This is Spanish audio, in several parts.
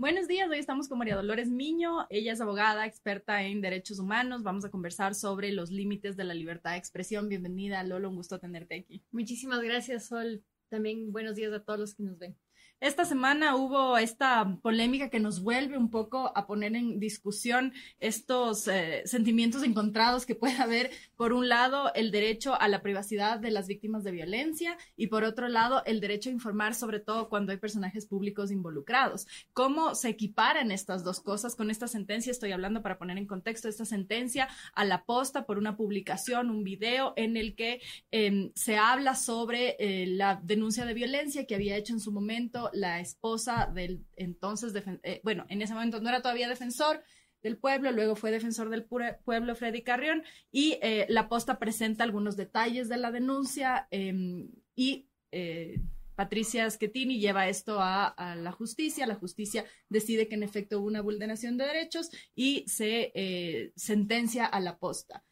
Buenos días, hoy estamos con María Dolores Miño. Ella es abogada, experta en derechos humanos. Vamos a conversar sobre los límites de la libertad de expresión. Bienvenida, Lolo, un gusto tenerte aquí. Muchísimas gracias, Sol. También buenos días a todos los que nos ven. Esta semana hubo esta polémica que nos vuelve un poco a poner en discusión estos eh, sentimientos encontrados que puede haber, por un lado, el derecho a la privacidad de las víctimas de violencia y por otro lado, el derecho a informar, sobre todo cuando hay personajes públicos involucrados. ¿Cómo se equiparan estas dos cosas con esta sentencia? Estoy hablando para poner en contexto esta sentencia a la posta por una publicación, un video en el que em, se habla sobre eh, la denuncia de violencia que había hecho en su momento la esposa del entonces, eh, bueno, en ese momento no era todavía defensor del pueblo, luego fue defensor del pueblo Freddy Carrión y eh, la posta presenta algunos detalles de la denuncia em, y eh, Patricia Schettini lleva esto a, la justicia, la justicia decide que en efecto hubo una vulneración de derechos y se sentencia a la posta.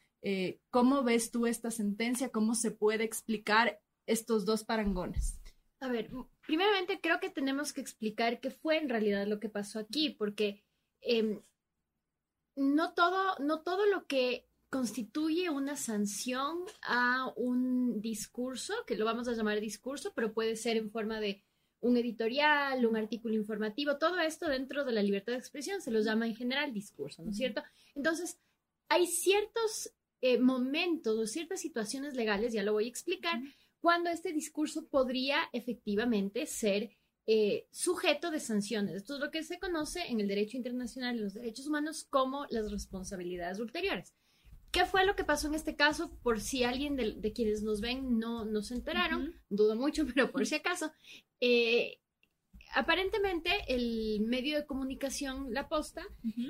¿Cómo ves tú esta sentencia? ¿Cómo se puede explicar estos dos parangones? A ver, primeramente creo que tenemos que explicar qué fue en realidad lo que pasó aquí, porque em, no, todo, no todo lo que constituye una sanción a un discurso, que lo vamos a llamar discurso, pero puede ser en forma de un editorial, un artículo informativo, todo esto dentro de la libertad de expresión se lo llama en general discurso, ¿no es cierto? Entonces, hay ciertos eh, momentos o ciertas situaciones legales, ya lo voy a explicar, cuando este discurso podría efectivamente ser eh, sujeto de sanciones. Esto es lo que se conoce en el derecho internacional y los derechos humanos como las responsabilidades ulteriores. ¿Qué fue lo que pasó en este caso? Por si alguien de, quienes nos ven no, no se enteraron, dudo mucho, pero por si acaso. Eh, aparentemente el medio de comunicación La Posta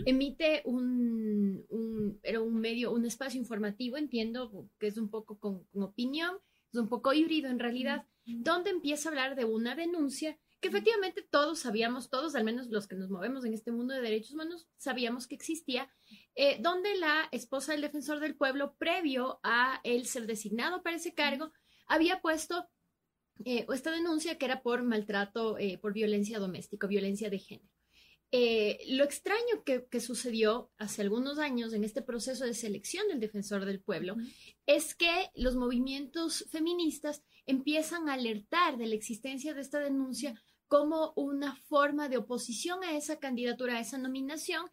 emite un, era un medio, un espacio informativo, entiendo que es un poco con opinión, es un poco híbrido en realidad, donde empieza a hablar de una denuncia que efectivamente todos sabíamos, todos, al menos los que nos movemos en este mundo de derechos humanos, sabíamos que existía, eh, donde la esposa del defensor del pueblo, previo a él ser designado para ese cargo, había puesto eh, esta denuncia que era por maltrato, eh, por violencia doméstica, violencia de género. Eh, lo extraño que, sucedió hace algunos años en este proceso de selección del defensor del pueblo es que los movimientos feministas empiezan a alertar de la existencia de esta denuncia como una forma de oposición a esa candidatura, a esa nominación.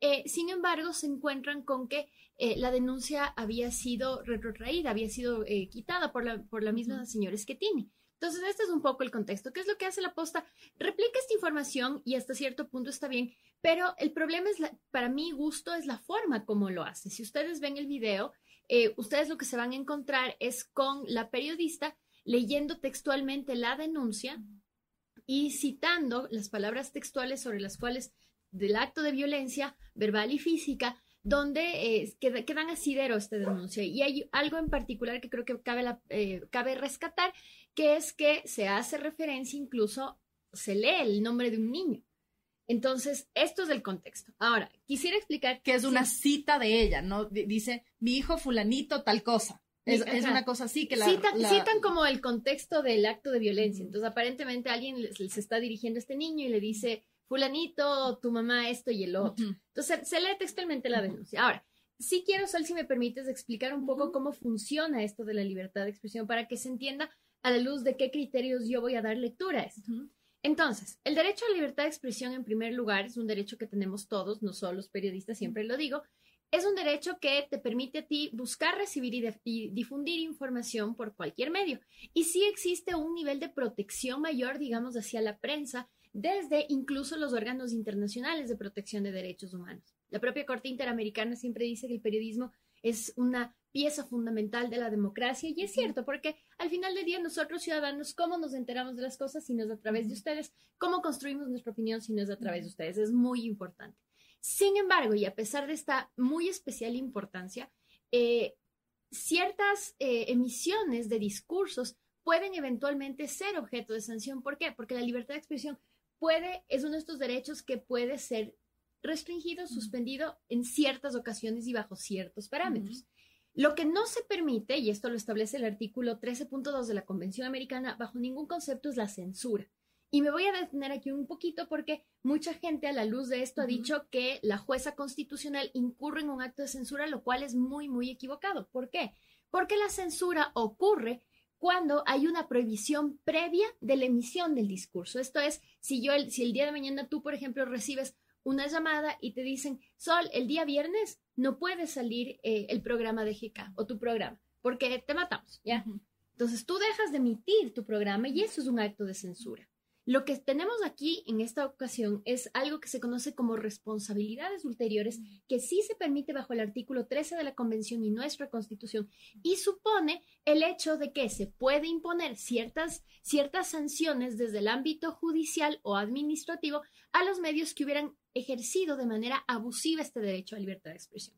Eh, sin embargo, se encuentran con que eh, la denuncia había sido retrotraída, había sido quitada por la, por la misma señora Schettini. Entonces, este es un poco el contexto. ¿Qué es lo que hace la posta? Replica esta información y hasta cierto punto está bien, pero el problema es, para mi gusto, es la forma como lo hace. Si ustedes ven el video, eh, ustedes lo que se van a encontrar es con la periodista leyendo textualmente la denuncia y citando las palabras textuales sobre las cuales del acto de violencia verbal y física donde eh, quedan asidero esta denuncia. Y hay algo en particular que creo que cabe, eh, cabe rescatar, que es que se hace referencia incluso, se lee el nombre de un niño. Entonces, esto es el contexto. Ahora, quisiera explicar. Que es una cita de ella, ¿no? dice, mi hijo fulanito tal cosa. Es, una cosa así que la citan, como el contexto del acto de violencia. Entonces, aparentemente alguien se está dirigiendo a este niño y le dice, fulanito, tu mamá esto y el otro. Entonces, se lee textualmente la denuncia. Ahora, sí quiero, Sol, si me permites, explicar un poco cómo funciona esto de la libertad de expresión para que se entienda a la luz de qué criterios yo voy a dar lectura a esto. Entonces, el derecho a la libertad de expresión, en primer lugar, es un derecho que tenemos todos, no solo los periodistas, siempre lo digo. Es un derecho que te permite a ti buscar, recibir y, y, difundir información por cualquier medio. Y sí existe un nivel de protección mayor, digamos, hacia la prensa desde incluso los órganos internacionales de protección de derechos humanos. La propia Corte Interamericana siempre dice que el periodismo es una pieza fundamental de la democracia y es cierto, porque al final del día nosotros ciudadanos, ¿cómo nos enteramos de las cosas si no es a través de ustedes? ¿Cómo construimos nuestra opinión si no es a través de ustedes? Es muy importante. Sin embargo, y a pesar de esta muy especial importancia, eh, ciertas eh, emisiones de discursos pueden eventualmente ser objeto de sanción. ¿Por qué? Porque la libertad de expresión puede, es uno de estos derechos que puede ser restringido, suspendido en ciertas ocasiones y bajo ciertos parámetros. Lo que no se permite, y esto lo establece el artículo 13.2 de la Convención Americana, bajo ningún concepto es la censura. Y me voy a detener aquí un poquito porque mucha gente a la luz de esto ha dicho que la jueza constitucional incurre en un acto de censura, lo cual es muy, muy equivocado. ¿Por qué? Porque la censura ocurre cuando hay una prohibición previa de la emisión del discurso. Esto es, si yo, el, si el día de mañana tú, por ejemplo, recibes una llamada y te dicen, Sol, el día viernes no puede salir eh, el programa de GK o tu programa, porque te matamos, ¿ya? Entonces tú dejas de emitir tu programa y eso es un acto de censura. Lo que tenemos aquí en esta ocasión es algo que se conoce como responsabilidades ulteriores, que sí se permite bajo el artículo 13 de la Convención y nuestra Constitución, y supone el hecho de que se puede imponer ciertas, ciertas sanciones desde el ámbito judicial o administrativo a los medios que hubieran ejercido de manera abusiva este derecho a libertad de expresión.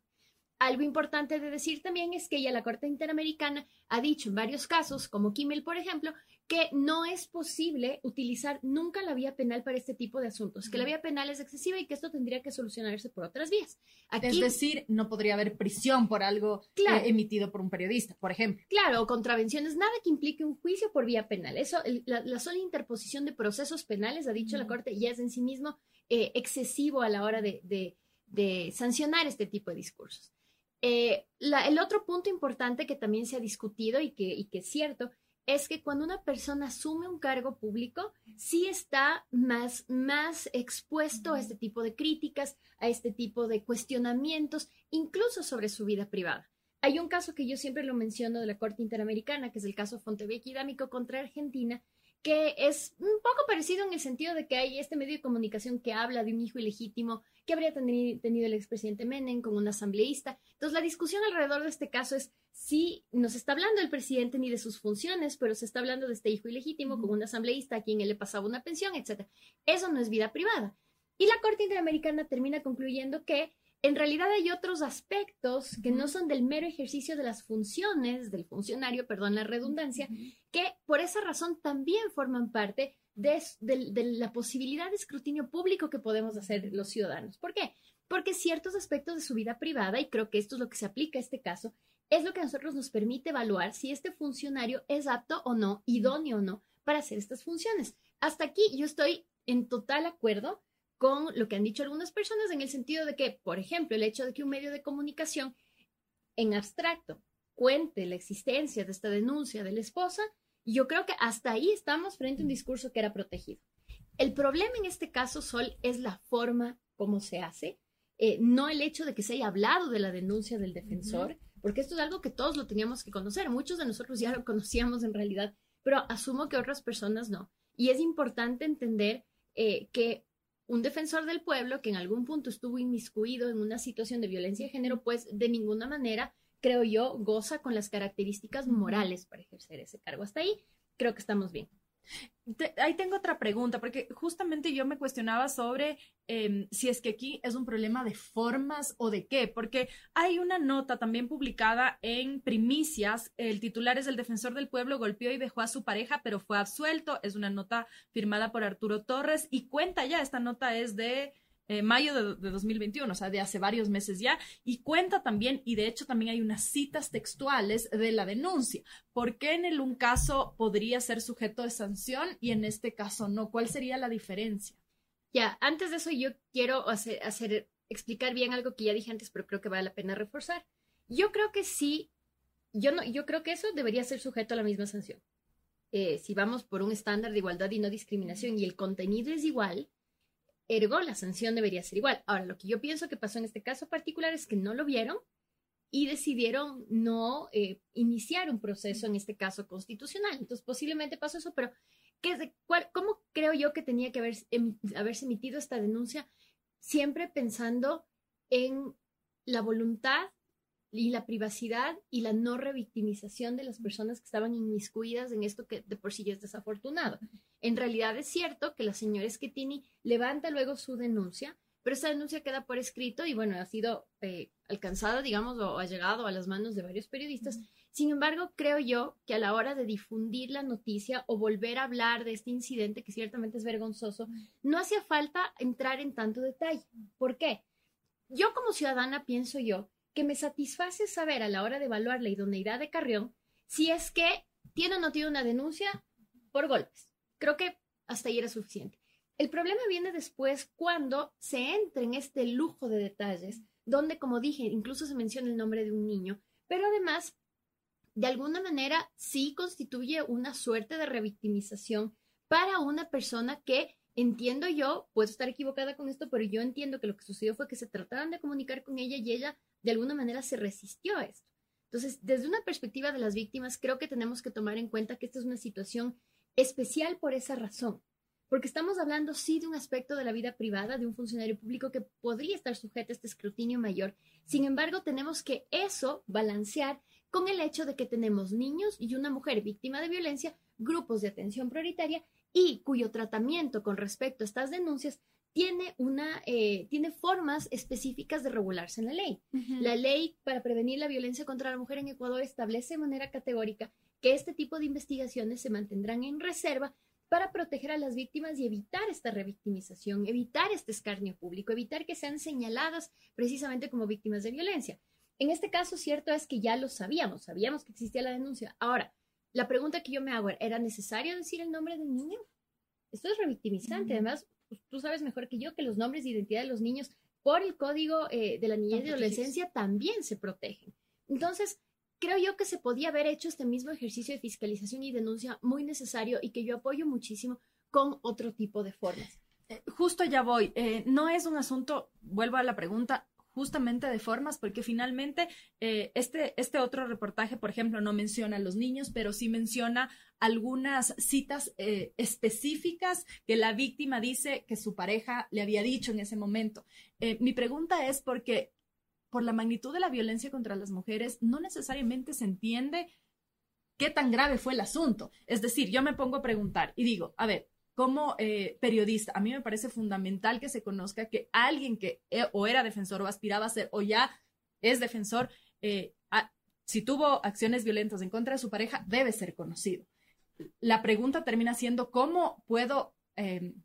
Algo importante de decir también es que ya la Corte Interamericana ha dicho en varios casos, como Kimmel, por ejemplo, que no es posible utilizar nunca la vía penal para este tipo de asuntos, que la vía penal es excesiva y que esto tendría que solucionarse por otras vías. es decir, no podría haber prisión por algo eh, emitido por un periodista, por ejemplo. Claro, o contravenciones, nada que implique un juicio por vía penal. Eso, la, sola interposición de procesos penales, ha dicho la Corte, ya es en sí mismo eh, excesivo a la hora de, sancionar este tipo de discursos. Eh, el otro punto importante que también se ha discutido y que, y que es cierto es que cuando una persona asume un cargo público, sí está más, más expuesto a este tipo de críticas, a este tipo de cuestionamientos, incluso sobre su vida privada. Hay un caso que yo siempre lo menciono de la Corte Interamericana, que es el caso Fontevecchi D'Amico contra Argentina, que es un poco parecido en el sentido de que hay este medio de comunicación que habla de un hijo ilegítimo que habría tenido el expresidente Menem con un asambleísta. Entonces, la discusión alrededor de este caso es si no se está hablando del presidente ni de sus funciones, pero se está hablando de este hijo ilegítimo con un asambleísta a quien él le pasaba una pensión, etc. Eso no es vida privada. Y la Corte Interamericana termina concluyendo que en realidad hay otros aspectos que no son del mero ejercicio de las funciones del funcionario, perdón la redundancia, que por esa razón también forman parte de, la posibilidad de escrutinio público que podemos hacer los ciudadanos. ¿Por qué? Porque ciertos aspectos de su vida privada, y creo que esto es lo que se aplica a este caso, es lo que a nosotros nos permite evaluar si este funcionario es apto o no, idóneo o no, para hacer estas funciones. Hasta aquí yo estoy en total acuerdo con lo que han dicho algunas personas en el sentido de que, por ejemplo, el hecho de que un medio de comunicación en abstracto cuente la existencia de esta denuncia de la esposa, yo creo que hasta ahí estamos frente a un discurso que era protegido. El problema en este caso, Sol, es la forma como se hace, eh, no el hecho de que se haya hablado de la denuncia del defensor, porque esto es algo que todos lo teníamos que conocer. Muchos de nosotros ya lo conocíamos en realidad, pero asumo que otras personas no. Y es importante entender eh, que un defensor del pueblo que en algún punto estuvo inmiscuido en una situación de violencia de género, pues de ninguna manera, creo yo, goza con las características morales para ejercer ese cargo. Hasta ahí creo que estamos bien ahí tengo otra pregunta, porque justamente yo me cuestionaba sobre em, si es que aquí es un problema de formas o de qué, porque hay una nota también publicada en Primicias, el titular es el defensor del pueblo golpeó y dejó a su pareja, pero fue absuelto, es una nota firmada por Arturo Torres y cuenta ya, esta nota es de eh, mayo de, 2021, o sea, de hace varios meses ya, y cuenta también, y de hecho también hay unas citas textuales de la denuncia. ¿Por qué en el un caso podría ser sujeto de sanción y en este caso no? ¿Cuál sería la diferencia? Ya, antes de eso yo quiero hacer explicar bien algo que ya dije antes, pero creo que vale la pena reforzar. Yo creo que sí, yo no, yo creo que eso debería ser sujeto a la misma sanción. Eh, si vamos por un estándar de igualdad y no discriminación y el contenido es igual, Ergo, la sanción debería ser igual. Ahora, lo que yo pienso que pasó en este caso particular es que no lo vieron y decidieron no eh, iniciar un proceso, en este caso constitucional. Entonces, posiblemente pasó eso, pero ¿qué, cuál, ¿cómo creo yo que tenía que haber, haberse emitido esta denuncia? Siempre pensando en la voluntad y la privacidad y la no revictimización de las personas que estaban inmiscuidas en esto que de por sí ya es desafortunado. En realidad es cierto que la señora Schettini levanta luego su denuncia, pero esa denuncia queda por escrito y bueno, ha sido eh, alcanzada, digamos, o ha llegado a las manos de varios periodistas. Sin embargo, creo yo que a la hora de difundir la noticia o volver a hablar de este incidente, que ciertamente es vergonzoso, no hacía falta entrar en tanto detalle. ¿Por qué? Yo como ciudadana pienso yo que me satisface saber a la hora de evaluar la idoneidad de Carrión si es que tiene o no tiene una denuncia por golpes. Creo que hasta ahí era suficiente. El problema viene después cuando se entra en este lujo de detalles, donde, como dije, incluso se menciona el nombre de un niño, pero además, de alguna manera, sí constituye una suerte de revictimización para una persona que entiendo yo, puedo estar equivocada con esto, pero yo entiendo que lo que sucedió fue que se trataban de comunicar con ella y ella de alguna manera se resistió a esto. Entonces, desde una perspectiva de las víctimas, creo que tenemos que tomar en cuenta que esta es una situación especial por esa razón, porque estamos hablando sí de un aspecto de la vida privada de un funcionario público que podría estar sujeto a este escrutinio mayor. Sin embargo, tenemos que eso balancear con el hecho de que tenemos niños y una mujer víctima de violencia, grupos de atención prioritaria y cuyo tratamiento con respecto a estas denuncias tiene, una, eh, tiene formas específicas de regularse en la ley. La ley para prevenir la violencia contra la mujer en Ecuador establece de manera categórica que este tipo de investigaciones se mantendrán en reserva para proteger a las víctimas y evitar esta revictimización, evitar este escarnio público, evitar que sean señaladas precisamente como víctimas de violencia. En este caso, cierto es que ya lo sabíamos, sabíamos que existía la denuncia. Ahora, la pregunta que yo me hago, ¿era necesario decir el nombre del niño? Esto es revictimizante. Además, pues, tú sabes mejor que yo que los nombres de identidad de los niños por el código eh, de la niñez y adolescencia también se protegen. Entonces, creo yo que se podía haber hecho este mismo ejercicio de fiscalización y denuncia muy necesario y que yo apoyo muchísimo con otro tipo de formas. Eh, justo ya voy. Eh, no es un asunto, vuelvo a la pregunta, justamente de formas, porque finalmente eh, este, este otro reportaje, por ejemplo, no menciona a los niños, pero sí menciona algunas citas específicas que la víctima dice que su pareja le había dicho en ese momento. Mi pregunta es porque por la magnitud de la violencia contra las mujeres, no necesariamente se entiende qué tan grave fue el asunto. Es decir, yo me pongo a preguntar y digo, a ver, como eh, periodista, a mí me parece fundamental que se conozca que alguien que e, o era defensor o aspiraba a ser o ya es defensor, eh, si tuvo acciones violentas en contra de su pareja, debe ser conocido. La pregunta termina siendo cómo puedo em,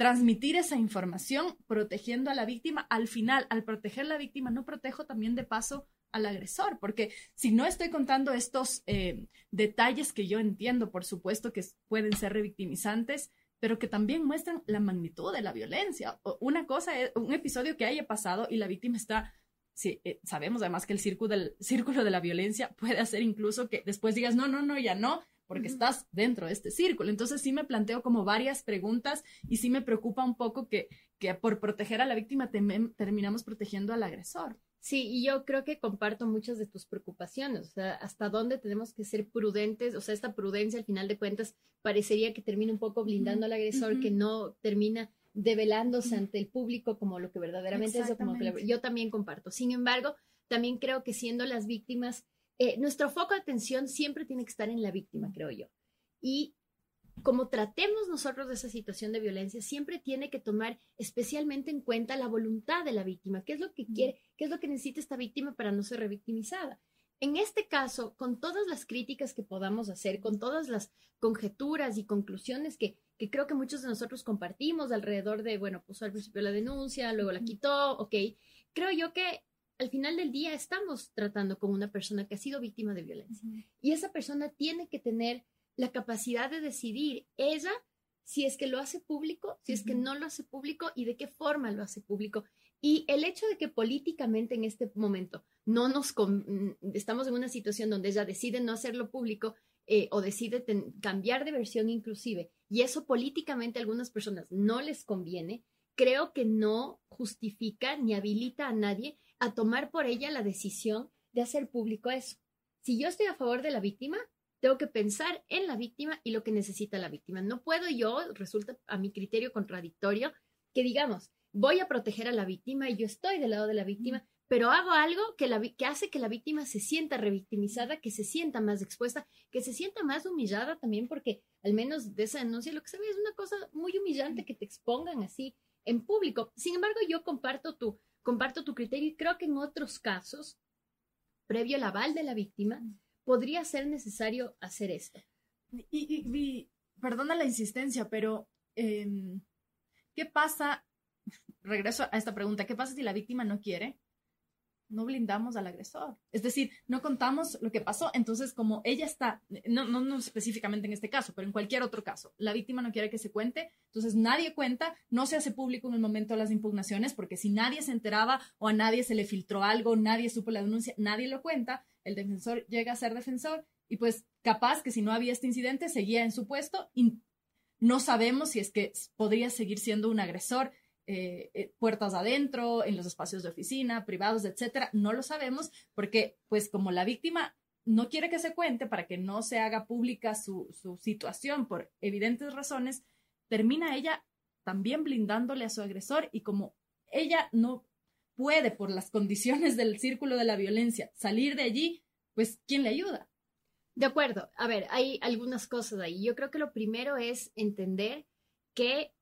transmitir esa información protegiendo a la víctima. Al final, al proteger a la víctima, no protejo también de paso al agresor, porque si no estoy contando estos eh, detalles que yo entiendo, por supuesto, que pueden ser revictimizantes, pero que también muestran la magnitud de la violencia. Una cosa es un episodio que haya pasado y la víctima está, sí, eh, sabemos además que el círculo, del, círculo de la violencia puede hacer incluso que después digas, no, no, no, ya no, porque estás dentro de este círculo. Entonces sí me planteo como varias preguntas y sí me preocupa un poco que, que por proteger a la víctima terminamos protegiendo al agresor. Sí, y yo creo que comparto muchas de tus preocupaciones, o sea, hasta dónde tenemos que ser prudentes, o sea, esta prudencia al final de cuentas parecería que termina un poco blindando al agresor, que no termina develándose ante el público como lo que verdaderamente es, como yo también comparto. Sin embargo, también creo que siendo las víctimas, eh, nuestro foco de atención siempre tiene que estar en la víctima, creo yo. Y como tratemos nosotros de esa situación de violencia, siempre tiene que tomar especialmente en cuenta la voluntad de la víctima, qué es lo que quiere, qué es lo que necesita esta víctima para no ser revictimizada. En este caso, con todas las críticas que podamos hacer, con todas las conjeturas y conclusiones que, que creo que muchos de nosotros compartimos alrededor de, bueno, puso al principio la denuncia, luego la quitó, ok, creo yo que al final del día estamos tratando con una persona que ha sido víctima de violencia. Y esa persona tiene que tener la capacidad de decidir ella si es que lo hace público, si es que no lo hace público y de qué forma lo hace público. Y el hecho de que políticamente en este momento no nos mm, estamos en una situación donde ella decide no hacerlo público eh, o decide cambiar de versión inclusive, y eso políticamente a algunas personas no les conviene, creo que no justifica ni habilita a nadie a tomar por ella la decisión de hacer público eso. Si yo estoy a favor de la víctima, tengo que pensar en la víctima y lo que necesita la víctima. No puedo yo, resulta a mi criterio contradictorio, que digamos, voy a proteger a la víctima y yo estoy del lado de la víctima, pero hago algo que, la, que hace que la víctima se sienta revictimizada, que se sienta más expuesta, que se sienta más humillada también, porque al menos de esa denuncia lo que se ve es una cosa muy humillante que te expongan así en público. Sin embargo, yo comparto tu, comparto tu criterio y creo que en otros casos, previo al aval de la víctima, podría ser necesario hacer esto. Y, perdona la insistencia, pero em, ¿qué pasa? Regreso a esta pregunta, ¿qué pasa si la víctima no quiere? No blindamos al agresor. Es decir, no contamos lo que pasó. Entonces, como ella está, no, no, no, específicamente en este caso, pero en cualquier otro caso, la víctima no quiere que se cuente, entonces nadie cuenta, no se hace público en el momento de las impugnaciones, porque si nadie se enteraba o a nadie se le filtró algo, nadie supo la denuncia, nadie lo cuenta, el defensor llega a ser defensor y pues capaz que si no había este incidente seguía en su puesto y no sabemos si es que podría seguir siendo un agresor eh, eh, puertas adentro, en los espacios de oficina, privados, etcétera. No lo sabemos porque, pues, como la víctima no quiere que se cuente para que no se haga pública su, su situación por evidentes razones, termina ella también blindándole a su agresor y como ella no puede, por las condiciones del círculo de la violencia, salir de allí, pues, ¿quién le ayuda? De acuerdo. A ver, hay algunas cosas ahí. Yo creo que lo primero es entender que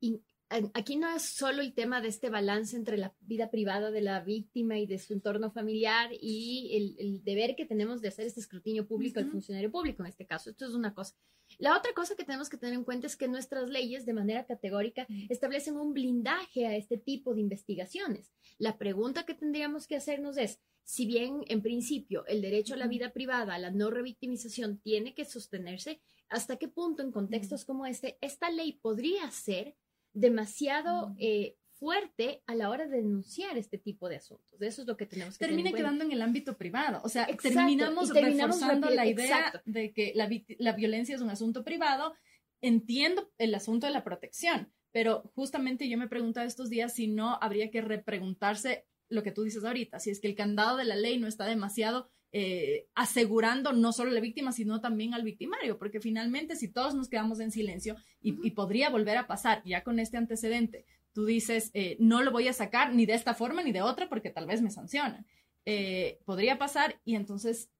aquí no es solo el tema de este balance entre la vida privada de la víctima y de su entorno familiar y el, deber que tenemos de hacer este escrutinio público al funcionario público en este caso. Esto es una cosa. La otra cosa que tenemos que tener en cuenta es que nuestras leyes de manera categórica establecen un blindaje a este tipo de investigaciones. La pregunta que tendríamos que hacernos es, si bien en principio el derecho a la vida privada, a la no revictimización tiene que sostenerse, ¿hasta qué punto en contextos como este esta ley podría ser demasiado eh, fuerte a la hora de denunciar este tipo de asuntos. Eso es lo que tenemos que Termina quedando en el ámbito privado. O sea, terminamos, reforzando la idea de que la, la violencia es un asunto privado. Entiendo el asunto de la protección, pero justamente yo me preguntaba estos días si no habría que repreguntarse lo que tú dices ahorita, si es que el candado de la ley no está demasiado eh, asegurando no solo a la víctima, sino también al victimario, porque finalmente si todos nos quedamos en silencio y, podría volver a pasar ya con este antecedente, tú dices, eh, no lo voy a sacar ni de esta forma ni de otra porque tal vez me sancionan. Eh, podría pasar y entonces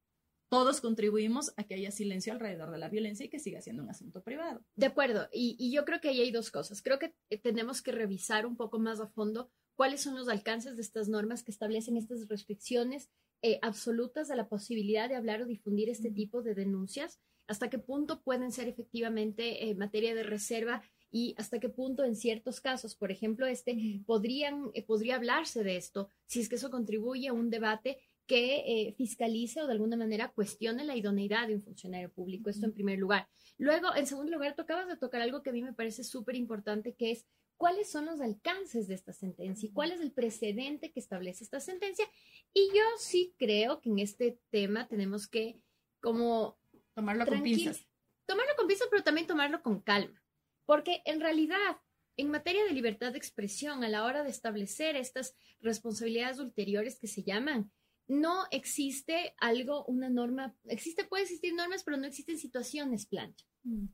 todos contribuimos a que haya silencio alrededor de la violencia y que siga siendo un asunto privado. De acuerdo, y, y yo creo que ahí hay dos cosas. Creo que tenemos que revisar un poco más a fondo cuáles son los alcances de estas normas que establecen estas restricciones eh, absolutas de la posibilidad de hablar o difundir este tipo de denuncias, hasta qué punto pueden ser efectivamente eh, materia de reserva y hasta qué punto en ciertos casos, por ejemplo, este, podrían, eh, podría hablarse de esto si es que eso contribuye a un debate que fiscalice o de alguna manera cuestione la idoneidad de un funcionario público. Esto en primer lugar. Luego, en segundo lugar, tocabas de tocar algo que a mí me parece súper importante, que es cuáles son los alcances de esta sentencia y cuál es el precedente que establece esta sentencia. Y yo sí creo que en este tema tenemos que como tomarlo con pinzas. Tomarlo con pinzas, pero también tomarlo con calma. Porque en realidad, en materia de libertad de expresión, a la hora de establecer estas responsabilidades ulteriores que se llaman, no existe algo, una norma, existe, puede existir normas, pero no existen situaciones plancha, mm.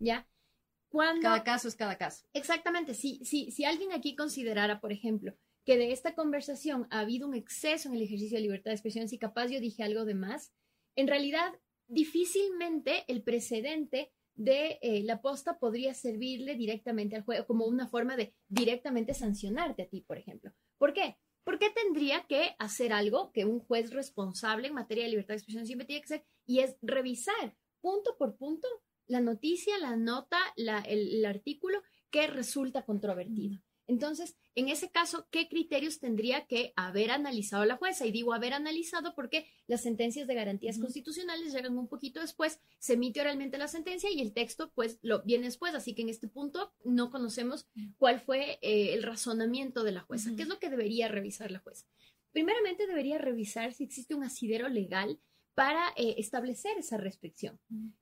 Cada caso es cada caso. Exactamente. Si, si, si alguien aquí considerara, por ejemplo, que de esta conversación ha habido un exceso en el ejercicio de libertad de expresión, si capaz yo dije algo de más, en realidad difícilmente el precedente de eh, la posta podría servirle directamente al juego como una forma de directamente sancionarte a ti, por ejemplo. ¿Por qué? Porque tendría que hacer algo que un juez responsable en materia de libertad de expresión siempre tiene que hacer y es revisar punto por punto la noticia, la nota, el, artículo que resulta controvertido. Entonces, en ese caso, ¿qué criterios tendría que haber analizado la jueza? Y digo haber analizado porque las sentencias de garantías constitucionales llegan un poquito después, se emite oralmente la sentencia y el texto pues lo viene después, así que en este punto no conocemos cuál fue eh, el razonamiento de la jueza. ¿Qué es lo que debería revisar la jueza? Primeramente debería revisar si existe un asidero legal para eh, establecer esa restricción.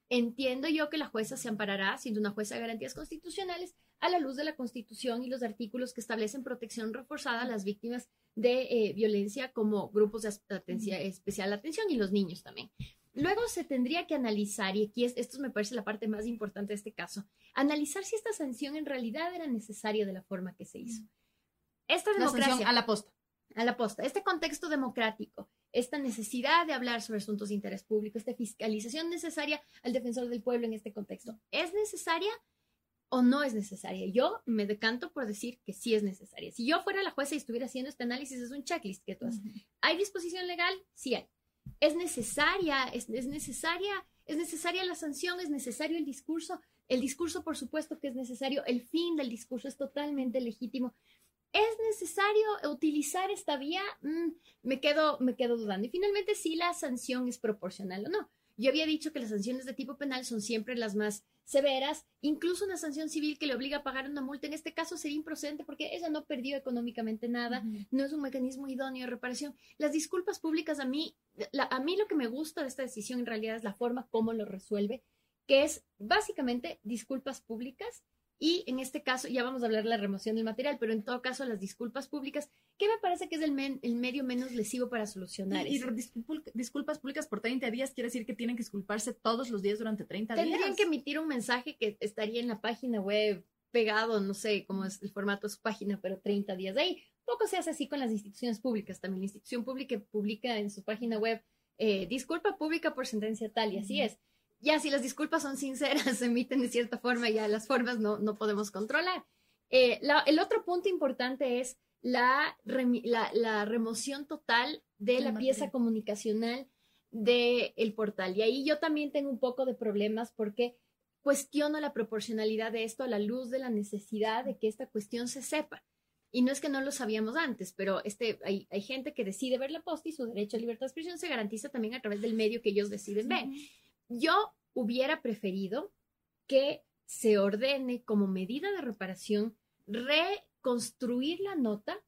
Entiendo yo que la jueza se amparará, siendo una jueza de garantías constitucionales, a la luz de la Constitución y los artículos que establecen protección reforzada a las víctimas de eh, violencia como grupos de especial atención y los niños también. Luego se tendría que analizar, y aquí esto me parece la parte más importante de este caso, analizar si esta sanción en realidad era necesaria de la forma que se hizo. Esta democracia. a la posta. A la posta. Este contexto democrático esta necesidad de hablar sobre asuntos de interés público, esta fiscalización necesaria al defensor del pueblo en este contexto, ¿es necesaria o no es necesaria? Yo me decanto por decir que sí es necesaria. Si yo fuera la jueza y estuviera haciendo este análisis, es un checklist que tú haces. ¿Hay disposición legal? Sí hay. ¿Es necesaria? ¿Es, ¿Es necesaria? ¿Es necesaria la sanción? ¿Es necesario el discurso? El discurso, por supuesto que es necesario. El fin del discurso es totalmente legítimo. ¿Es necesario utilizar esta vía? Mm, me, quedo, me quedo dudando. Y finalmente, si la sanción es proporcional o no. Yo había dicho que las sanciones de tipo penal son siempre las más severas, incluso una sanción civil que le obliga a pagar una multa, en este caso sería improcedente porque ella no perdió económicamente nada, no es un mecanismo idóneo de reparación. Las disculpas públicas a mí, a mí lo que me gusta de esta decisión en realidad es la forma como lo resuelve, que es básicamente disculpas públicas y en este caso, ya vamos a hablar de la remoción del material, pero en todo caso, las disculpas públicas, que me parece que es el, el medio menos lesivo para solucionar y, disculpas públicas por 30 días quiere decir que tienen que disculparse todos los días durante 30 días. Tendrían que emitir un mensaje que estaría en la página web pegado, no sé cómo es el formato de su página, pero 30 días de ahí. Poco se hace así con las instituciones públicas. También la institución pública publica en su página web eh, disculpa pública por sentencia tal, y así es ya si las disculpas son sinceras, se emiten de cierta forma, ya las formas no, no podemos controlar. Eh, el otro punto importante es la, la, remoción total de la pieza comunicacional del el portal. Y ahí yo también tengo un poco de problemas porque cuestiono la proporcionalidad de esto a la luz de la necesidad de que esta cuestión se sepa. Y no es que no lo sabíamos antes, pero este, hay, hay gente que decide ver la posta y su derecho a libertad de expresión se garantiza también a través del medio que ellos deciden ver. Yo hubiera preferido que se ordene como medida de reparación reconstruir la nota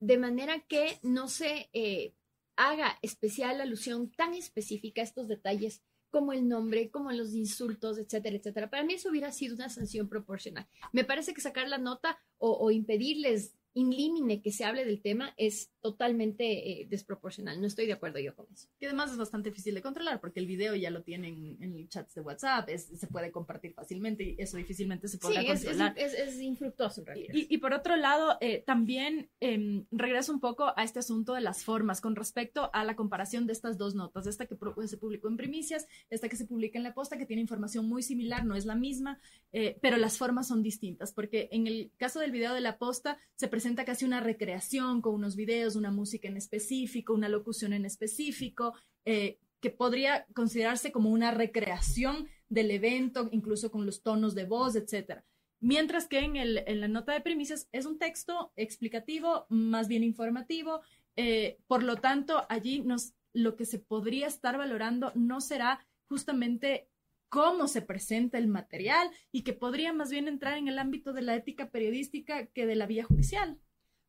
de manera que no se eh, haga especial alusión tan específica a estos detalles como el nombre, como los insultos, etcétera, etcétera. Para mí eso hubiera sido una sanción proporcional. Me parece que sacar la nota o, o impedirles in que se hable del tema es totalmente eh, desproporcional. No estoy de acuerdo yo con eso. Que además es bastante difícil de controlar porque el video ya lo tienen en chats de WhatsApp, se puede compartir fácilmente y eso difícilmente se puede controlar. Es, es, infructuoso en realidad. Y, por otro lado, eh, también eh, regreso un poco a este asunto de las formas con respecto a la comparación de estas dos notas, esta que se publicó en primicias, esta que se publica en la posta, que tiene información muy similar, no es la misma, eh, pero las formas son distintas porque en el caso del video de la posta se presenta casi una recreación con unos videos, una música en específico, una locución en específico, eh, que podría considerarse como una recreación del evento, incluso con los tonos de voz, etc. Mientras que en, el, en la nota de premisas es un texto explicativo, más bien informativo, eh, por lo tanto, allí nos, lo que se podría estar valorando no será justamente cómo se presenta el material y que podría más bien entrar en el ámbito de la ética periodística que de la vía judicial.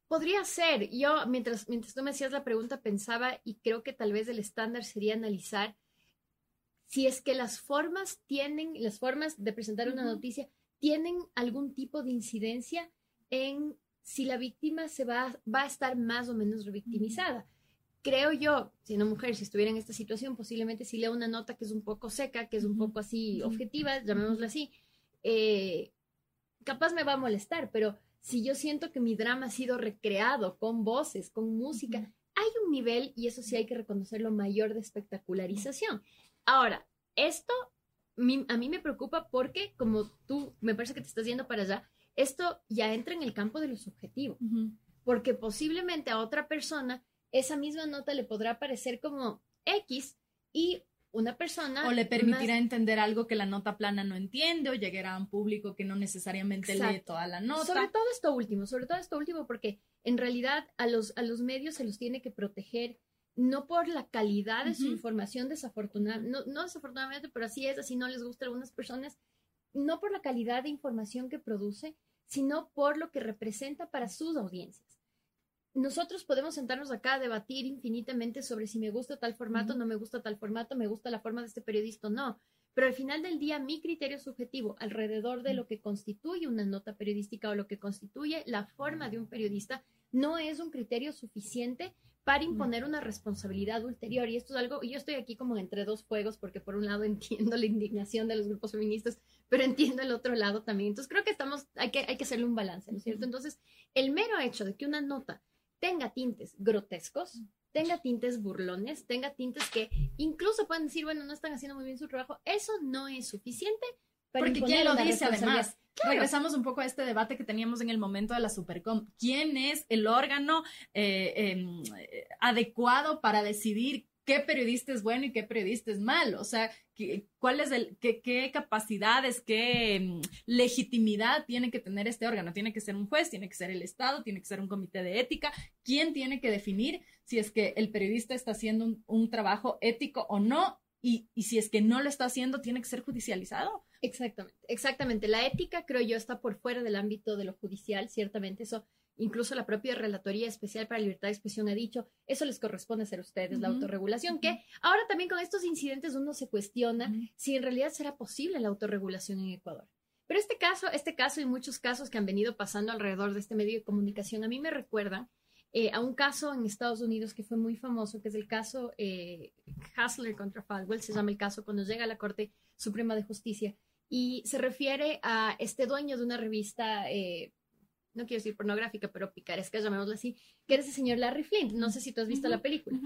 Podría ser. Yo, mientras, mientras tú me hacías la pregunta, pensaba y creo que tal vez el estándar sería analizar si es que las formas tienen, las formas de presentar una noticia tienen algún tipo de incidencia en si la víctima se va, va a estar más o menos revictimizada. Creo yo, si una mujer, si estuviera en esta situación, posiblemente si lea una nota que es un poco seca, que es un poco así objetiva, llamémoslo así, eh, capaz me va a molestar, pero si yo siento que mi drama ha sido recreado con voces, con música, hay un nivel, y eso sí hay que reconocerlo, mayor de espectacularización. Ahora, esto a mí me preocupa porque, como tú me parece que te estás yendo para allá, esto ya entra en el campo de lo subjetivo, porque posiblemente a otra persona esa misma nota le podrá parecer como X y una persona... O le permitirá entender algo que la nota plana no entiende o llegará a un público que no necesariamente lee toda la nota. Sobre todo esto último, sobre todo esto último, porque en realidad a los, a los medios se los tiene que proteger no por la calidad de su información desafortunadamente, no, no desafortunadamente, pero así es, así no les gusta a algunas personas, no por la calidad de información que produce, sino por lo que representa para sus audiencias nosotros podemos sentarnos acá a debatir infinitamente sobre si me gusta tal formato, no me gusta tal formato, me gusta la forma de este periodista, no. Pero al final del día, mi criterio subjetivo alrededor de lo que constituye una nota periodística o lo que constituye la forma de un periodista no es un criterio suficiente para imponer una responsabilidad ulterior. Y esto es algo, yo estoy aquí como entre dos fuegos, porque por un lado entiendo la indignación de los grupos feministas, pero entiendo el otro lado también. Entonces creo que estamos, hay que, hay que hacerle un balance, ¿no es cierto? Entonces, el mero hecho de que una nota tenga tintes grotescos, tenga tintes burlones, tenga tintes que incluso pueden decir, bueno, no están haciendo muy bien su trabajo, eso no es suficiente para Porque quién lo dice además. Regresamos un poco a este debate que teníamos en el momento de la Supercom. ¿Quién es el órgano eh, em, adecuado para decidir qué periodista es bueno y qué periodista es malo, o sea, cuál es qué, qué, capacidades, qué mm, legitimidad tiene que tener este órgano. Tiene que ser un juez, tiene que ser el Estado, tiene que ser un comité de ética. ¿Quién tiene que definir si es que el periodista está haciendo un, trabajo ético o no? Y, si es que no lo está haciendo, tiene que ser judicializado. Exactamente, exactamente. La ética, creo yo, está por fuera del ámbito de lo judicial, ciertamente. Eso Incluso la propia Relatoría Especial para Libertad de Expresión ha dicho, eso les corresponde hacer a ustedes, la autorregulación, que ahora también con estos incidentes uno se cuestiona si en realidad será posible la autorregulación en Ecuador. Pero este caso, este caso y muchos casos que han venido pasando alrededor de este medio de comunicación, a mí me recuerdan eh, a un caso en Estados Unidos que fue muy famoso, que es el caso eh, Hassler contra Falwell, se llama el caso cuando llega a la Corte Suprema de Justicia, y se refiere a este dueño de una revista eh, no quiero decir pornográfica, pero picaresca, llamémoslo así, que eres el señor Larry Flint. No sé si tú has visto la película.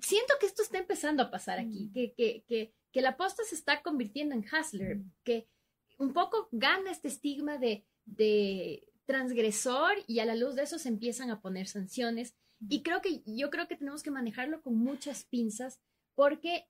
Siento que esto está empezando a pasar aquí, mm. que, que, que, que, la posta se está convirtiendo en hustler, mm. que un poco gana este estigma de, de transgresor y a la luz de eso se empiezan a poner sanciones. Y creo que yo creo que tenemos que manejarlo con muchas pinzas porque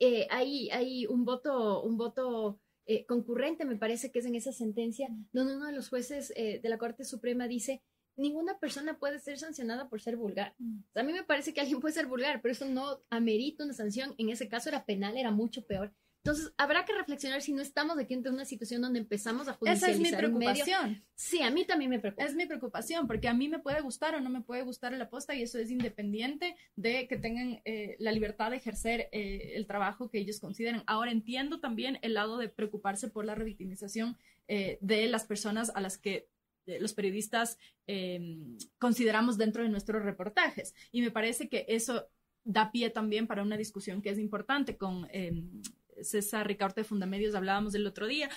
eh, hay, hay un voto, un voto eh, concurrente, me parece que es en esa sentencia, donde uno de los jueces eh, de la Corte Suprema dice, ninguna persona puede ser sancionada por ser vulgar. a mí me parece que alguien puede ser vulgar, pero eso no amerita una sanción. En ese caso era penal, era mucho peor. Entonces, habrá que reflexionar si no estamos aquí en una situación donde empezamos a judicializar Esa es mi preocupación. Sí, a mí también me preocupa. Es mi preocupación, porque a mí me puede gustar o no me puede gustar la posta y eso es independiente de que tengan eh, la libertad de ejercer eh, el trabajo que ellos consideren. Ahora entiendo también el lado de preocuparse por la revictimización eh, de las personas a las que los periodistas em, consideramos dentro de nuestros reportajes. Y me parece que eso da pie también para una discusión que es importante con em, César Ricardo de Fundamedios hablábamos el otro día,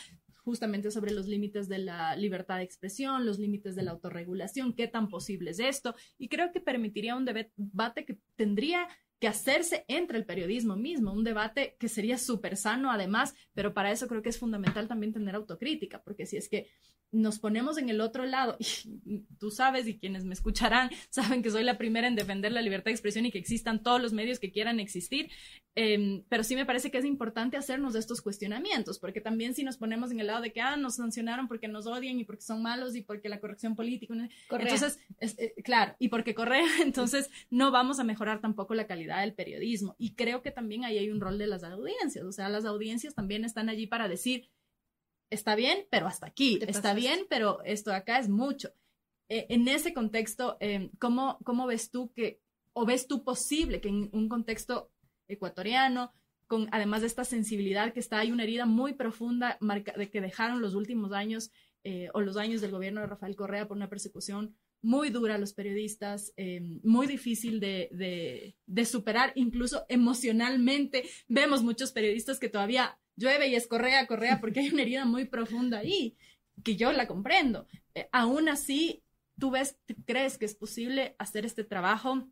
justamente sobre los límites de la libertad de expresión, los límites de la autorregulación, qué tan posible es esto, y creo que permitiría un debate que tendría que hacerse entre el periodismo mismo, un debate que sería súper sano además, pero para eso creo que es fundamental también tener autocrítica, porque si es que nos ponemos en el otro lado, y tú sabes y quienes me escucharán saben que soy la primera en defender la libertad de expresión y que existan todos los medios que quieran existir, em, pero sí me parece que es importante hacernos estos cuestionamientos, porque también si nos ponemos en el lado de que, ah, nos sancionaron porque nos odian y porque son malos y porque la corrección política, entonces, eh, claro, y porque correa, entonces no vamos a mejorar tampoco la calidad del periodismo. Y creo que también ahí hay un rol de las audiencias, o sea, las audiencias también están allí para decir, está bien, pero hasta aquí, está bien, pero esto de acá es mucho. Eh, en ese contexto, eh, ¿cómo, ¿cómo ves tú que, o ves tú posible que en un contexto ecuatoriano, con además de esta sensibilidad que está, hay una herida muy profunda de que dejaron los últimos años eh, o los años del gobierno de Rafael Correa por una persecución muy dura a los periodistas, muy difícil de, de, de, superar, incluso emocionalmente. Vemos muchos periodistas que todavía llueve y es correa, correa, porque hay una herida muy profunda ahí, que yo la comprendo. Eh, aún así, tú ves, crees que es posible hacer este trabajo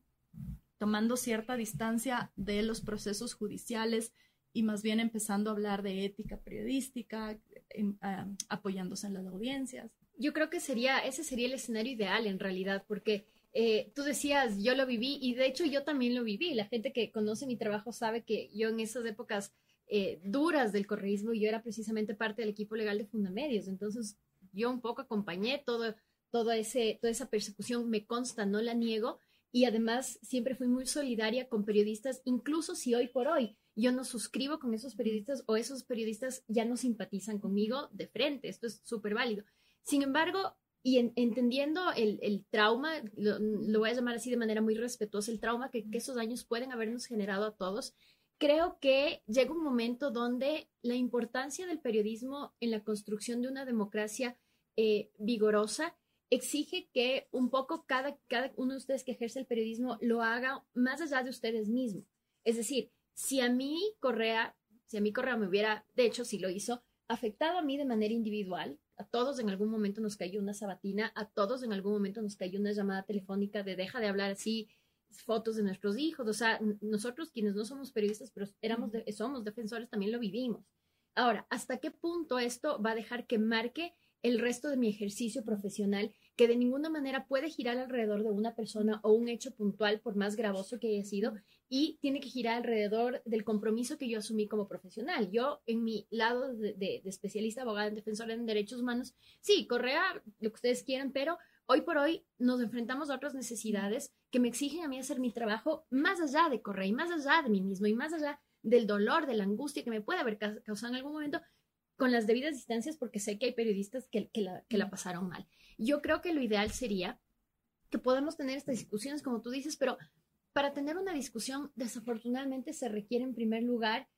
tomando cierta distancia de los procesos judiciales y más bien empezando a hablar de ética periodística, em, ah, apoyándose en las audiencias. Yo creo que sería, ese sería el escenario ideal en realidad, porque eh, tú decías, yo lo viví y de hecho yo también lo viví. La gente que conoce mi trabajo sabe que yo en esas épocas eh, duras del correísmo, yo era precisamente parte del equipo legal de Fundamedios, entonces yo un poco acompañé todo, todo ese, toda esa persecución, me consta, no la niego, y además siempre fui muy solidaria con periodistas, incluso si hoy por hoy yo no suscribo con esos periodistas o esos periodistas ya no simpatizan conmigo de frente, esto es súper válido. Sin embargo, y entendiendo el, trauma, lo, voy a llamar así de manera muy respetuosa, el trauma que, que, esos años pueden habernos generado a todos, creo que llega un momento donde la importancia del periodismo en la construcción de una democracia eh, vigorosa exige que un poco cada, cada uno de ustedes que ejerce el periodismo lo haga más allá de ustedes mismos. Es decir, si a mí Correa, si a mí Correa me hubiera, de hecho, si lo hizo, afectado a mí de manera individual, a todos en algún momento nos cayó una sabatina, a todos en algún momento nos cayó una llamada telefónica de deja de hablar así, fotos de nuestros hijos, o sea, nosotros quienes no somos periodistas, pero éramos somos defensores, también lo vivimos. Ahora, ¿hasta qué punto esto va a dejar que marque el resto de mi ejercicio profesional que de ninguna manera puede girar alrededor de una persona o un hecho puntual, por más gravoso que haya sido, y tiene que girar alrededor del compromiso que yo asumí como profesional. Yo, en mi lado de, especialista, abogada, en defensora en derechos humanos, sí, Correa, lo que ustedes quieran, pero hoy por hoy nos enfrentamos a otras necesidades que me exigen a mí hacer mi trabajo más allá de Correa y más allá de mí mismo y más allá del dolor, de la angustia que me puede haber causado en algún momento, con las debidas distancias, porque sé que hay periodistas que, la, que la pasaron mal. Yo creo que lo ideal sería que podamos tener estas discusiones, como tú dices, pero para tener una discusión, desafortunadamente se requiere en primer lugar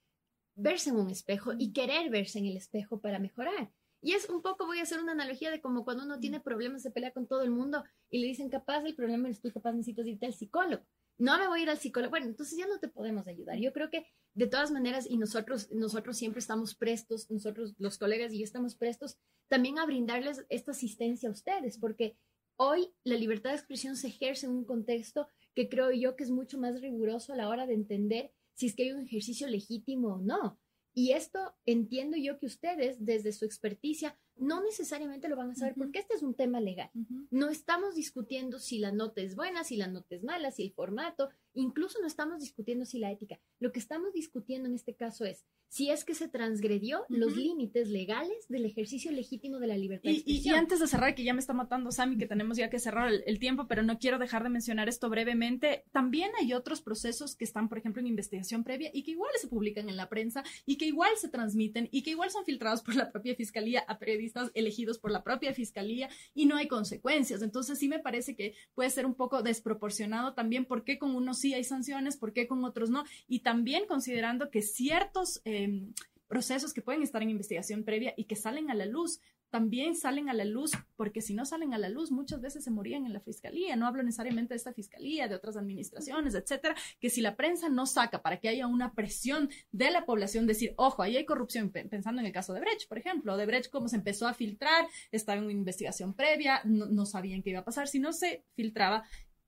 verse en un espejo y querer verse en el espejo para mejorar. Y es un poco, voy a hacer una analogía de como cuando uno tiene problemas, se pelea con todo el mundo y le dicen, capaz, el problema eres tú, capaz necesitas irte al psicólogo. No me voy a ir al psicólogo. Bueno, entonces ya no te podemos ayudar. Yo creo que de todas maneras, y nosotros, nosotros siempre estamos prestos, nosotros los colegas y yo estamos prestos también a brindarles esta asistencia a ustedes, porque hoy la libertad de expresión se ejerce en un contexto que creo yo que es mucho más riguroso a la hora de entender si es que hay un ejercicio legítimo o no. Y esto entiendo yo que ustedes, desde su experticia, no necesariamente lo van a saber porque este es un tema legal. No estamos discutiendo si la nota es buena, si la nota es mala, si el formato, incluso no estamos discutiendo si la ética. Lo que estamos discutiendo en este caso es si es que se transgredió los límites legales del ejercicio legítimo de la libertad. Y, y, antes de cerrar, que ya me está matando Sammy, que tenemos ya que cerrar el, tiempo, pero no quiero dejar de mencionar esto brevemente, también hay otros procesos que están, por ejemplo, en investigación previa y que igual se publican en la prensa y que igual se transmiten y que igual son filtrados por la propia fiscalía a periodistas elegidos por la propia fiscalía y no hay consecuencias. Entonces sí me parece que puede ser un poco desproporcionado también por qué con unos sí hay sanciones, por qué con otros no, y también considerando que ciertos... Em, procesos que pueden estar en investigación previa y que salen a la luz, también salen a la luz, porque si no salen a la luz, muchas veces se morían en la fiscalía. No hablo necesariamente de esta fiscalía, de otras administraciones, etcétera, que si la prensa no saca para que haya una presión de la población, decir, ojo, ahí hay corrupción, pensando en el caso de Brecht, por ejemplo, de Brecht, cómo se empezó a filtrar, estaba en una investigación previa, no, no sabían qué iba a pasar, si no se filtraba,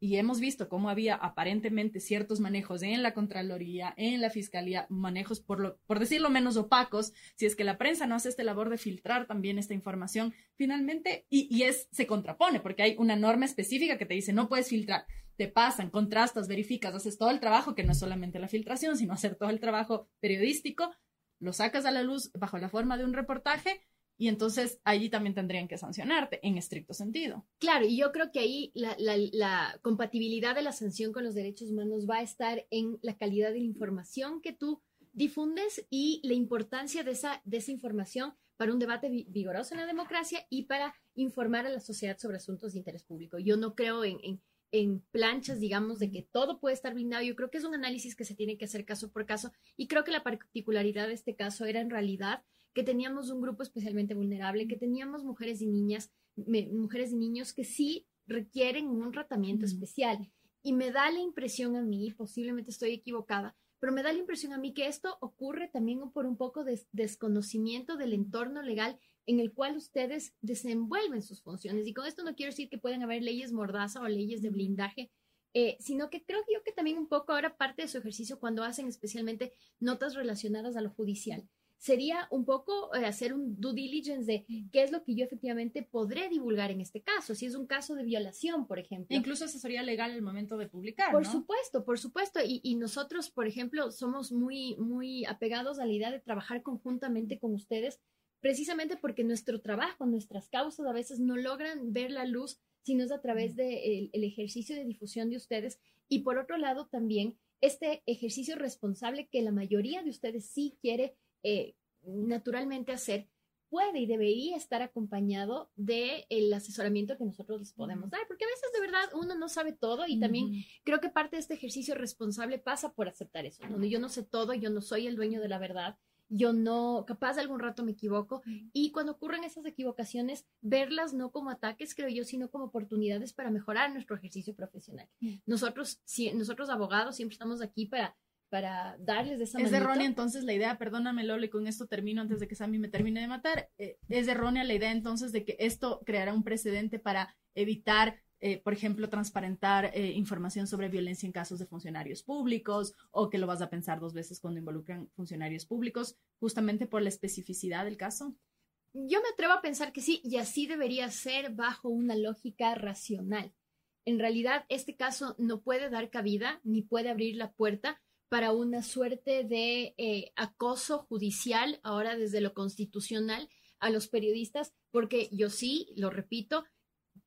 y hemos visto cómo había aparentemente ciertos manejos en la Contraloría, en la Fiscalía, manejos por, lo, por decirlo menos opacos, si es que la prensa no hace este labor de filtrar también esta información, finalmente, y, y es, se contrapone, porque hay una norma específica que te dice no puedes filtrar, te pasan, contrastas, verificas, haces todo el trabajo, que no es solamente la filtración, sino hacer todo el trabajo periodístico, lo sacas a la luz bajo la forma de un reportaje y entonces allí también tendrían que sancionarte en estricto sentido. Claro, y yo creo que ahí la, compatibilidad de la sanción con los derechos humanos va a estar en la calidad de la información que tú difundes y la importancia de esa, de esa información para un debate vigoroso en la democracia y para informar a la sociedad sobre asuntos de interés público. Yo no creo en, en, en planchas, digamos, de que todo puede estar blindado. Yo creo que es un análisis que se tiene que hacer caso por caso y creo que la particularidad de este caso era en realidad que teníamos un grupo especialmente vulnerable, que teníamos mujeres y niñas, mujeres y niños que sí requieren un tratamiento especial. Y me da la impresión a mí, posiblemente estoy equivocada, pero me da la impresión a mí que esto ocurre también por un poco de desconocimiento del entorno legal en el cual ustedes desenvuelven sus funciones. Y con esto no quiero decir que puedan haber leyes mordaza o leyes de blindaje, eh, sino que creo yo que también un poco ahora parte de su ejercicio cuando hacen especialmente notas relacionadas a lo judicial sería un poco eh, hacer un due diligence de qué es lo que yo efectivamente podré divulgar en este caso, si es un caso de violación, por ejemplo. Incluso asesoría legal en el momento de publicar. Por supuesto, por supuesto. Y, y, nosotros, por ejemplo, somos muy, muy apegados a la idea de trabajar conjuntamente con ustedes, precisamente porque nuestro trabajo, nuestras causas a veces no logran ver la luz si no es a través del de el ejercicio de difusión de ustedes. Y por otro lado, también este ejercicio responsable que la mayoría de ustedes sí quiere eh, naturalmente hacer, puede y debería estar acompañado del el asesoramiento que nosotros les podemos dar, porque a veces de verdad uno no sabe todo y también creo que parte de este ejercicio responsable pasa por aceptar eso, donde yo no sé todo, yo no soy el dueño de la verdad, yo no, capaz de algún rato me equivoco y cuando ocurren esas equivocaciones, verlas no como ataques, creo yo, sino como oportunidades para mejorar nuestro ejercicio profesional. Nosotros, si, nosotros abogados siempre estamos aquí para para darles de esa Es errónea entonces la idea, perdóname Lole, con esto termino antes de que Sammy me termine de matar, eh, es errónea la idea entonces de que esto creará un precedente para evitar, eh, por ejemplo, transparentar eh, información sobre violencia en casos de funcionarios públicos o que lo vas a pensar dos veces cuando involucran funcionarios públicos, justamente por la especificidad del caso. yo me atrevo a pensar que sí, y así debería ser bajo una lógica racional. En realidad, este caso no puede dar cabida ni puede abrir la puerta para una suerte de eh, acoso judicial, ahora desde lo constitucional, a los periodistas, porque yo sí, lo repito,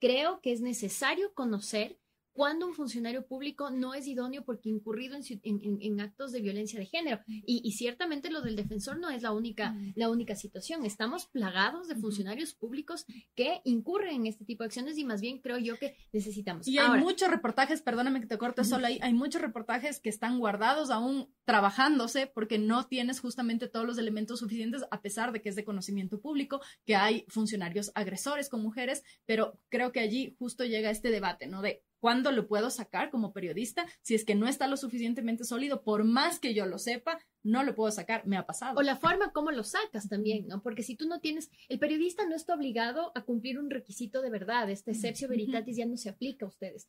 creo que es necesario conocer cuando un funcionario público no es idóneo porque incurrido en, actos de violencia de género. Y, ciertamente lo del defensor no es la única, la única situación. Estamos plagados de funcionarios públicos que incurren en este tipo de acciones y más bien creo yo que necesitamos. Y hay muchos reportajes, perdóname que te corte solo ahí, hay muchos reportajes que están guardados aún trabajándose porque no tienes justamente todos los elementos suficientes a pesar de que es de conocimiento público, que hay funcionarios agresores con mujeres, pero creo que allí justo llega este debate, ¿no? De ¿Cuándo lo puedo sacar como periodista? Si es que no está lo suficientemente sólido, por más que yo lo sepa, no lo puedo sacar, me ha pasado. O la forma como lo sacas también, ¿no? Porque si tú no tienes, el periodista no está obligado a cumplir un requisito de verdad, este excepcio veritatis ya no se aplica a ustedes.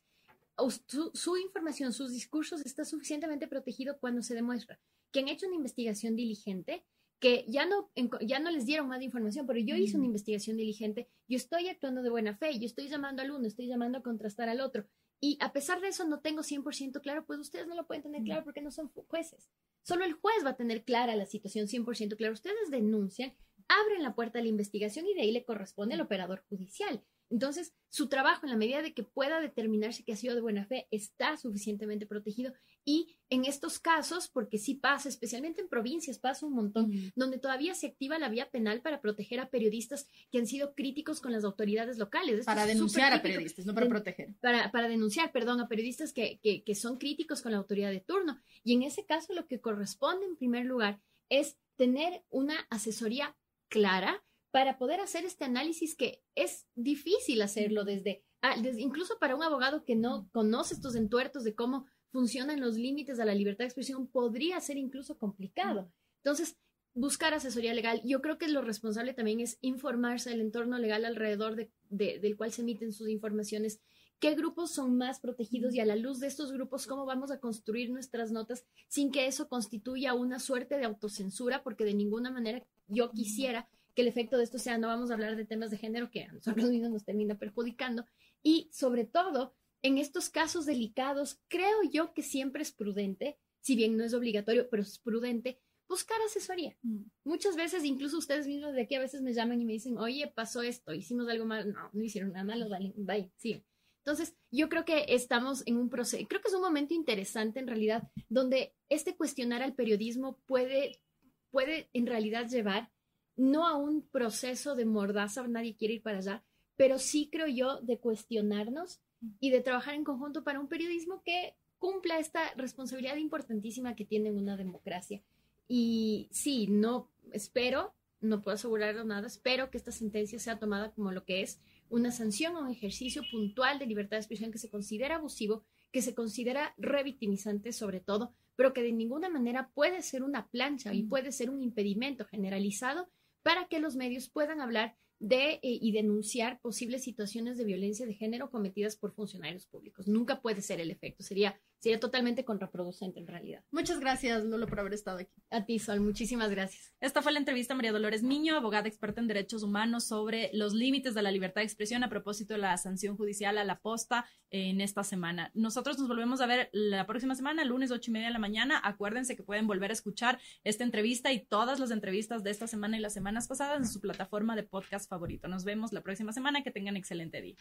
Su, su, información, sus discursos está suficientemente protegido cuando se demuestra que han hecho una investigación diligente, que ya no, ya no les dieron más información, pero yo hice una investigación diligente, yo estoy actuando de buena fe, yo estoy llamando al uno, estoy llamando a contrastar al otro. Y a pesar de eso no tengo 100% claro, pues ustedes no lo pueden tener claro porque no son jueces. Solo el juez va a tener clara la situación 100% clara. Ustedes denuncian, abren la puerta de la investigación y de ahí le corresponde al operador judicial. Entonces, su trabajo, en la medida de que pueda determinarse que ha sido de buena fe, está suficientemente protegido. Y en estos casos, porque sí pasa, especialmente en provincias, pasa un montón, donde todavía se activa la vía penal para proteger a periodistas que han sido críticos con las autoridades locales. para denunciar a periodistas, no para proteger. Para, para denunciar, perdón, a periodistas que, que, que son críticos con la autoridad de turno. Y en ese caso, lo que corresponde, en primer lugar, es tener una asesoría clara para poder hacer este análisis que es difícil hacerlo ah, desde, incluso para un abogado que no conoce estos entuertos de cómo funcionan los límites de la libertad de expresión, podría ser incluso complicado. Entonces, buscar asesoría legal. Yo creo que lo responsable también es informarse del entorno legal alrededor de, del cual se emiten sus informaciones, qué grupos son más protegidos y a la luz de estos grupos, cómo vamos a construir nuestras notas sin que eso constituya una suerte de autocensura, porque de ninguna manera yo quisiera que el efecto de esto sea, no vamos a hablar de temas de género que a nosotros mismos nos termina perjudicando. Y sobre todo, en estos casos delicados, creo yo que siempre es prudente, si bien no es obligatorio, pero es prudente, buscar asesoría. Mm. Muchas veces, incluso ustedes mismos de aquí a veces me llaman y me dicen, oye, pasó esto, hicimos algo mal. No, no hicieron nada malo, dale, bye, sí. Entonces, yo creo que estamos en un proceso, creo que es un momento interesante en realidad, donde este cuestionar al periodismo puede, puede en realidad llevar no a un proceso de mordaza, nadie quiere ir para allá, pero sí creo yo de cuestionarnos y de trabajar en conjunto para un periodismo que cumpla esta responsabilidad importantísima que tiene una democracia. Y sí, no espero, no puedo asegurarlo nada, espero que esta sentencia sea tomada como lo que es una sanción o un ejercicio puntual de libertad de expresión que se considera abusivo, que se considera revictimizante sobre todo, pero que de ninguna manera puede ser una plancha y puede ser un impedimento generalizado para que los medios puedan hablar de eh, y denunciar posibles situaciones de violencia de género cometidas por funcionarios públicos. Nunca puede ser el efecto, sería sería totalmente contraproducente en realidad. Muchas gracias, Lolo, por haber estado aquí. A ti, Sol, muchísimas gracias. Esta fue la entrevista a María Dolores Niño, abogada experta en derechos humanos, sobre los límites de la libertad de expresión a propósito de la sanción judicial a la posta en esta semana. Nosotros nos volvemos a ver la próxima semana, lunes ocho y media de la mañana. Acuérdense que pueden volver a escuchar esta entrevista y todas las entrevistas de esta semana y las semanas pasadas en su plataforma de podcast favorito. Nos vemos la próxima semana. Que tengan excelente día.